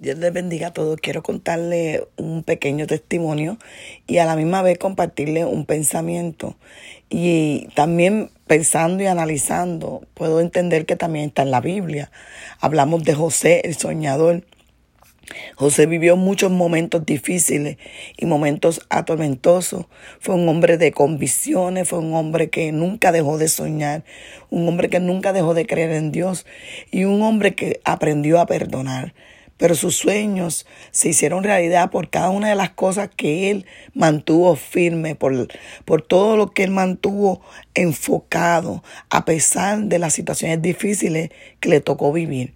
Dios les bendiga a todos. Quiero contarle un pequeño testimonio y a la misma vez compartirle un pensamiento. Y también pensando y analizando, puedo entender que también está en la Biblia. Hablamos de José, el soñador. José vivió muchos momentos difíciles y momentos atormentosos. Fue un hombre de convicciones, fue un hombre que nunca dejó de soñar, un hombre que nunca dejó de creer en Dios y un hombre que aprendió a perdonar pero sus sueños se hicieron realidad por cada una de las cosas que él mantuvo firme, por, por todo lo que él mantuvo enfocado, a pesar de las situaciones difíciles que le tocó vivir.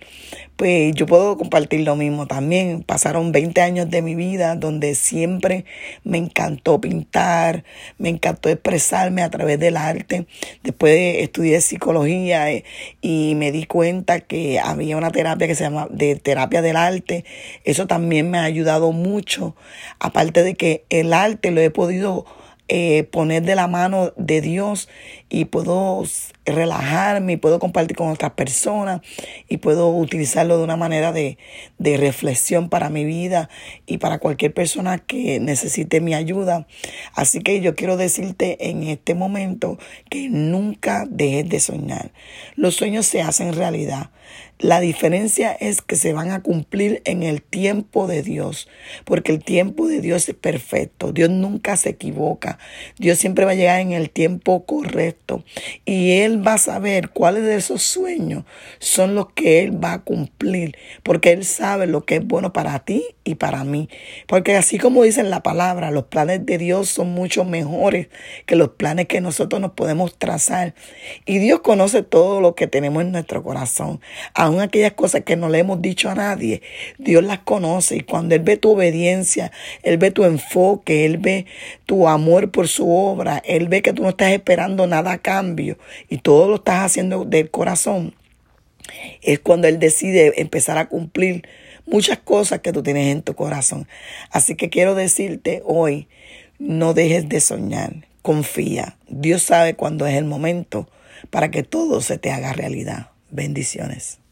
Pues yo puedo compartir lo mismo también. Pasaron 20 años de mi vida donde siempre me encantó pintar, me encantó expresarme a través del arte. Después estudié psicología eh, y me di cuenta que había una terapia que se llama de terapia del arte. Eso también me ha ayudado mucho. Aparte de que el arte lo he podido eh, poner de la mano de Dios y puedo relajarme y puedo compartir con otras personas y puedo utilizarlo de una manera de, de reflexión para mi vida y para cualquier persona que necesite mi ayuda. Así que yo quiero decirte en este momento que nunca dejes de soñar. Los sueños se hacen realidad. La diferencia es que se van a cumplir en el tiempo de Dios, porque el tiempo de Dios es perfecto. Dios nunca se equivoca. Dios siempre va a llegar en el tiempo correcto y Él va a saber cuáles de esos sueños son los que Él va a cumplir, porque Él sabe lo que es bueno para ti y para mí. Porque así como dice la palabra, los planes de Dios son mucho mejores que los planes que nosotros nos podemos trazar. Y Dios conoce todo lo que tenemos en nuestro corazón aún aquellas cosas que no le hemos dicho a nadie, Dios las conoce y cuando Él ve tu obediencia, Él ve tu enfoque, Él ve tu amor por su obra, Él ve que tú no estás esperando nada a cambio y todo lo estás haciendo del corazón, es cuando Él decide empezar a cumplir muchas cosas que tú tienes en tu corazón. Así que quiero decirte hoy, no dejes de soñar, confía. Dios sabe cuándo es el momento para que todo se te haga realidad. Bendiciones.